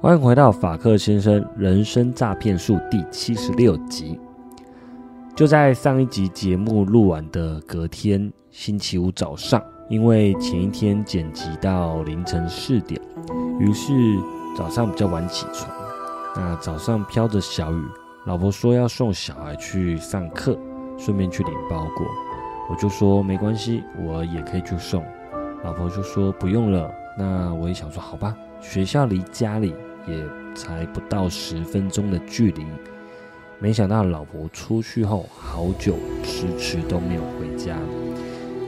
欢迎回到法克先生人生诈骗术第七十六集。就在上一集节目录完的隔天，星期五早上，因为前一天剪辑到凌晨四点，于是早上比较晚起床。那早上飘着小雨，老婆说要送小孩去上课，顺便去领包裹，我就说没关系，我也可以去送。老婆就说不用了。那我也想说好吧，学校离家里。也才不到十分钟的距离，没想到老婆出去后好久迟迟都没有回家。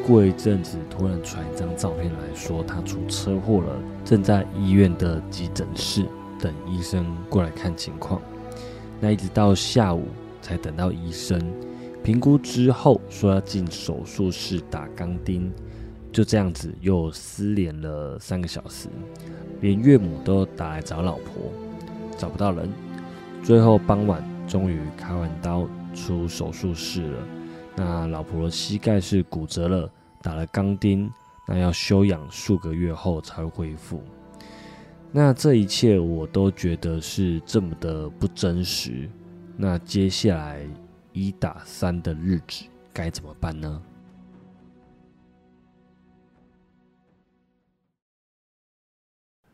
过一阵子，突然传一张照片来说他出车祸了，正在医院的急诊室等医生过来看情况。那一直到下午才等到医生评估之后说要进手术室打钢钉。就这样子又失联了三个小时，连岳母都打来找老婆，找不到人。最后傍晚终于开完刀出手术室了。那老婆的膝盖是骨折了，打了钢钉，那要休养数个月后才会恢复。那这一切我都觉得是这么的不真实。那接下来一打三的日子该怎么办呢？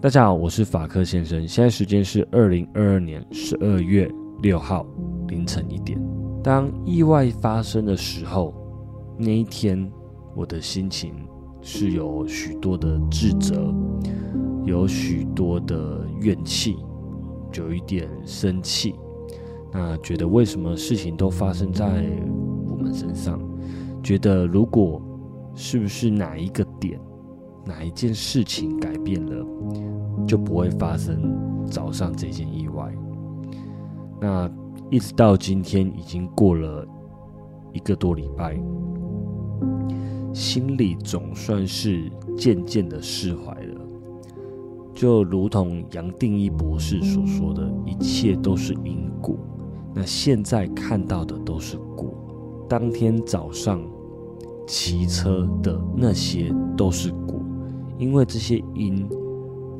大家好，我是法克先生。现在时间是二零二二年十二月六号凌晨一点。当意外发生的时候，那一天我的心情是有许多的自责，有许多的怨气，有一点生气。那觉得为什么事情都发生在我们身上？觉得如果是不是哪一个点？哪一件事情改变了，就不会发生早上这件意外。那一直到今天，已经过了一个多礼拜，心里总算是渐渐的释怀了。就如同杨定一博士所说的，一切都是因果。那现在看到的都是果。当天早上骑车的那些都是果。因为这些因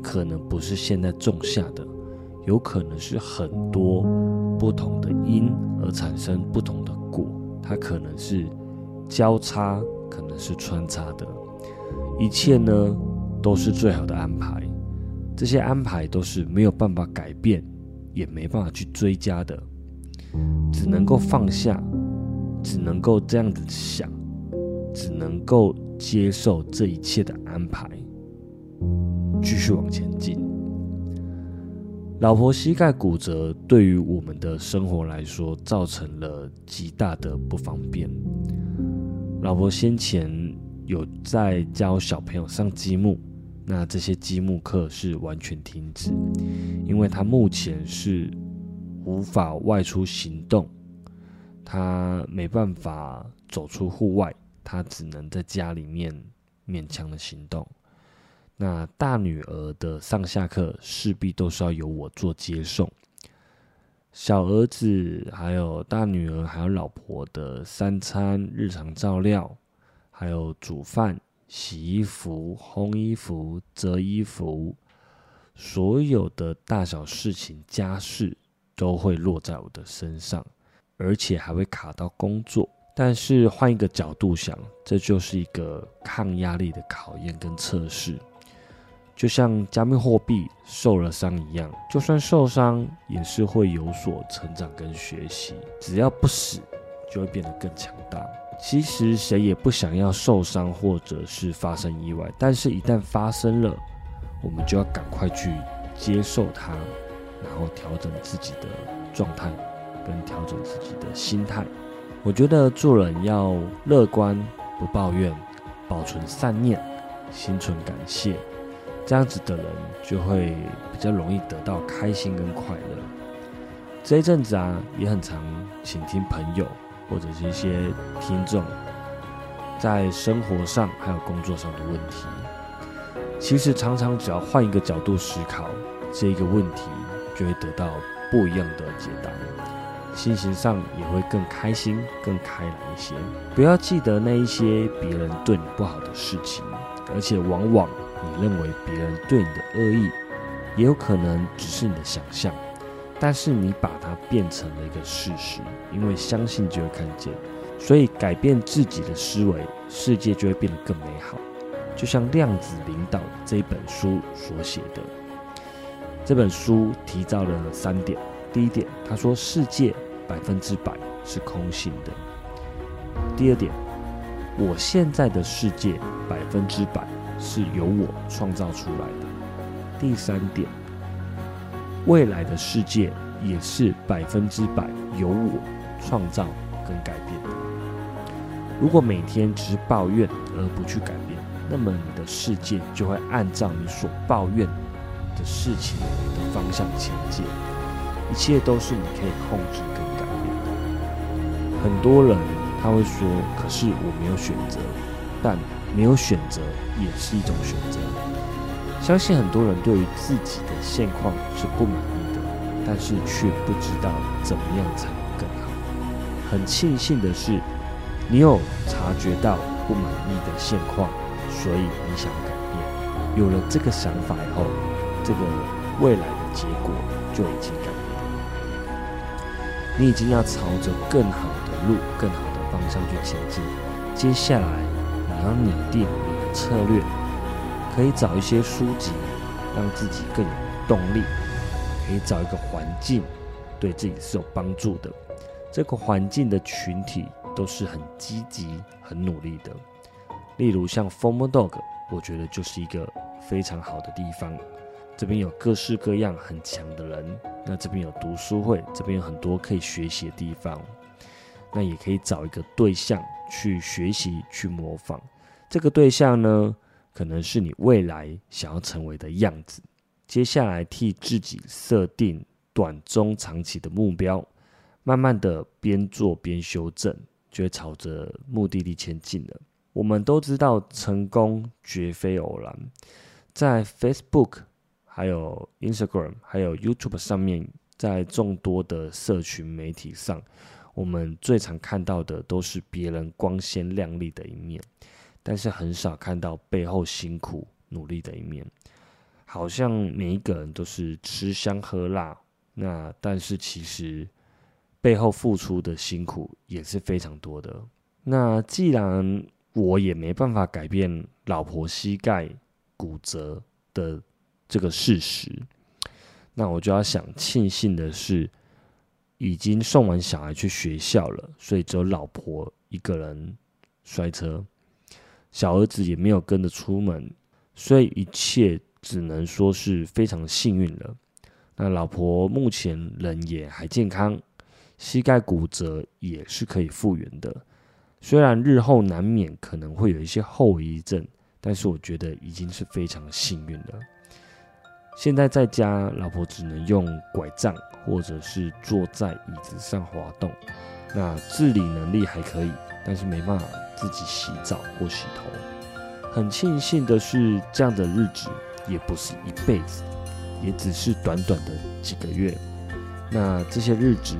可能不是现在种下的，有可能是很多不同的因而产生不同的果，它可能是交叉，可能是穿插的，一切呢都是最好的安排。这些安排都是没有办法改变，也没办法去追加的，只能够放下，只能够这样子想，只能够接受这一切的安排。继续往前进。老婆膝盖骨折，对于我们的生活来说造成了极大的不方便。老婆先前有在教小朋友上积木，那这些积木课是完全停止，因为她目前是无法外出行动，她没办法走出户外，她只能在家里面勉强的行动。那大女儿的上下课势必都是要由我做接送，小儿子还有大女儿还有老婆的三餐日常照料，还有煮饭、洗衣服、烘衣服、折衣服，所有的大小事情家事都会落在我的身上，而且还会卡到工作。但是换一个角度想，这就是一个抗压力的考验跟测试。就像加密货币受了伤一样，就算受伤也是会有所成长跟学习。只要不死，就会变得更强大。其实谁也不想要受伤或者是发生意外，但是一旦发生了，我们就要赶快去接受它，然后调整自己的状态，跟调整自己的心态。我觉得做人要乐观，不抱怨，保存善念，心存感谢。这样子的人就会比较容易得到开心跟快乐。这一阵子啊，也很常倾听朋友或者是一些听众在生活上还有工作上的问题。其实常常只要换一个角度思考这一个问题，就会得到不一样的解答，心情上也会更开心、更开朗一些。不要记得那一些别人对你不好的事情，而且往往你认为别人对你的恶意，也有可能只是你的想象。但是你把它变成了一个事实，因为相信就会看见，所以改变自己的思维，世界就会变得更美好。就像《量子领导》这一本书所写的，这本书提到了三点。第一点，他说世界百分之百是空性的；第二点，我现在的世界百分之百是由我创造出来的；第三点。未来的世界也是百分之百由我创造跟改变的。如果每天只是抱怨而不去改变，那么你的世界就会按照你所抱怨的事情的方向前进。一切都是你可以控制跟改变的。很多人他会说：“可是我没有选择。”但没有选择也是一种选择。相信很多人对于自己的现况是不满意的，但是却不知道怎么样才能更好。很庆幸的是，你有察觉到不满意的现况，所以你想改变。有了这个想法以后，这个未来的结果就已经改变了。你已经要朝着更好的路、更好的方向去前进。接下来，你要拟定你的策略。可以找一些书籍，让自己更有动力；可以找一个环境，对自己是有帮助的。这个环境的群体都是很积极、很努力的。例如像 Form Dog，我觉得就是一个非常好的地方。这边有各式各样很强的人，那这边有读书会，这边有很多可以学习的地方。那也可以找一个对象去学习、去模仿。这个对象呢？可能是你未来想要成为的样子。接下来替自己设定短、中、长期的目标，慢慢的边做边修正，就会朝着目的地前进了。我们都知道，成功绝非偶然。在 Facebook、还有 Instagram、还有 YouTube 上面，在众多的社群媒体上，我们最常看到的都是别人光鲜亮丽的一面。但是很少看到背后辛苦努力的一面，好像每一个人都是吃香喝辣，那但是其实背后付出的辛苦也是非常多的。那既然我也没办法改变老婆膝盖骨折的这个事实，那我就要想庆幸的是，已经送完小孩去学校了，所以只有老婆一个人摔车。小儿子也没有跟着出门，所以一切只能说是非常幸运了。那老婆目前人也还健康，膝盖骨折也是可以复原的。虽然日后难免可能会有一些后遗症，但是我觉得已经是非常幸运了。现在在家，老婆只能用拐杖或者是坐在椅子上滑动，那自理能力还可以。但是没办法自己洗澡或洗头，很庆幸的是，这样的日子也不是一辈子，也只是短短的几个月。那这些日子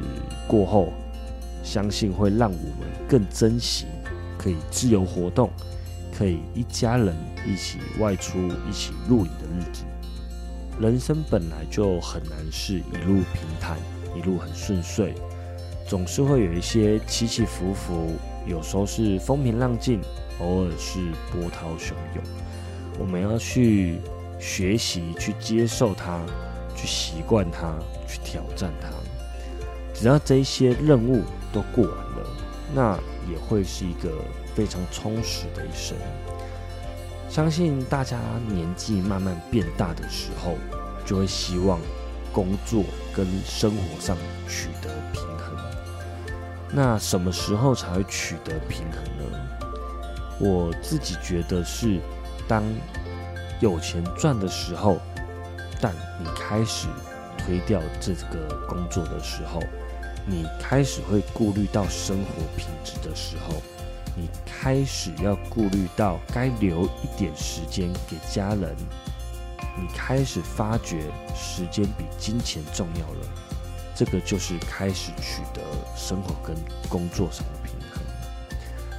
过后，相信会让我们更珍惜可以自由活动，可以一家人一起外出、一起露营的日子。人生本来就很难是一路平坦，一路很顺遂，总是会有一些起起伏伏。有时候是风平浪静，偶尔是波涛汹涌。我们要去学习，去接受它，去习惯它，去挑战它。只要这些任务都过完了，那也会是一个非常充实的一生。相信大家年纪慢慢变大的时候，就会希望工作跟生活上取得平衡。那什么时候才会取得平衡呢？我自己觉得是，当有钱赚的时候，但你开始推掉这个工作的时候，你开始会顾虑到生活品质的时候，你开始要顾虑到该留一点时间给家人，你开始发觉时间比金钱重要了。这个就是开始取得生活跟工作上的平衡。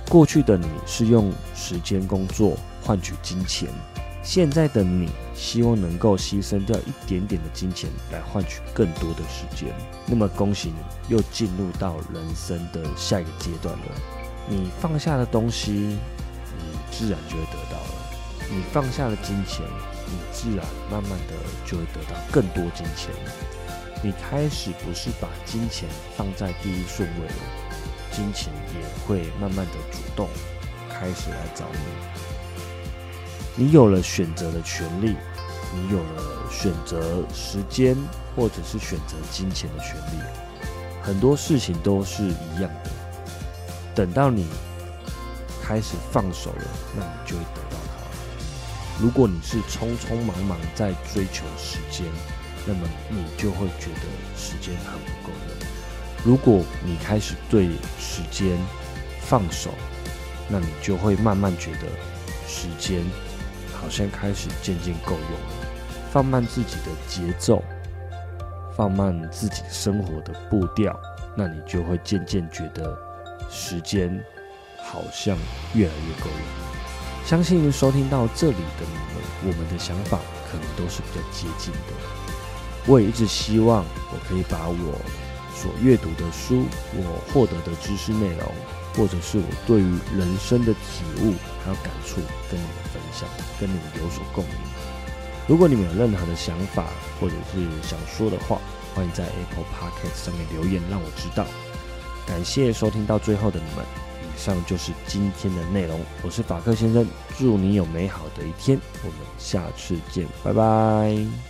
过去的你是用时间工作换取金钱。现在的你希望能够牺牲掉一点点的金钱来换取更多的时间，那么恭喜你又进入到人生的下一个阶段了。你放下的东西，你自然就会得到了；你放下了金钱，你自然慢慢的就会得到更多金钱。你开始不是把金钱放在第一顺位了，金钱也会慢慢的主动开始来找你。你有了选择的权利，你有了选择时间或者是选择金钱的权利，很多事情都是一样的。等到你开始放手了，那你就会得到它。如果你是匆匆忙忙在追求时间，那么你就会觉得时间很不够用。如果你开始对时间放手，那你就会慢慢觉得时间。好像开始渐渐够用了，放慢自己的节奏，放慢自己生活的步调，那你就会渐渐觉得时间好像越来越够用。相信收听到这里的你们，我们的想法可能都是比较接近的。我也一直希望我可以把我所阅读的书，我获得的知识内容。或者是我对于人生的体悟还有感触，跟你们分享，跟你们有所共鸣。如果你们有任何的想法或者是想说的话，欢迎在 Apple Podcast 上面留言，让我知道。感谢收听到最后的你们，以上就是今天的内容。我是法克先生，祝你有美好的一天，我们下次见，拜拜。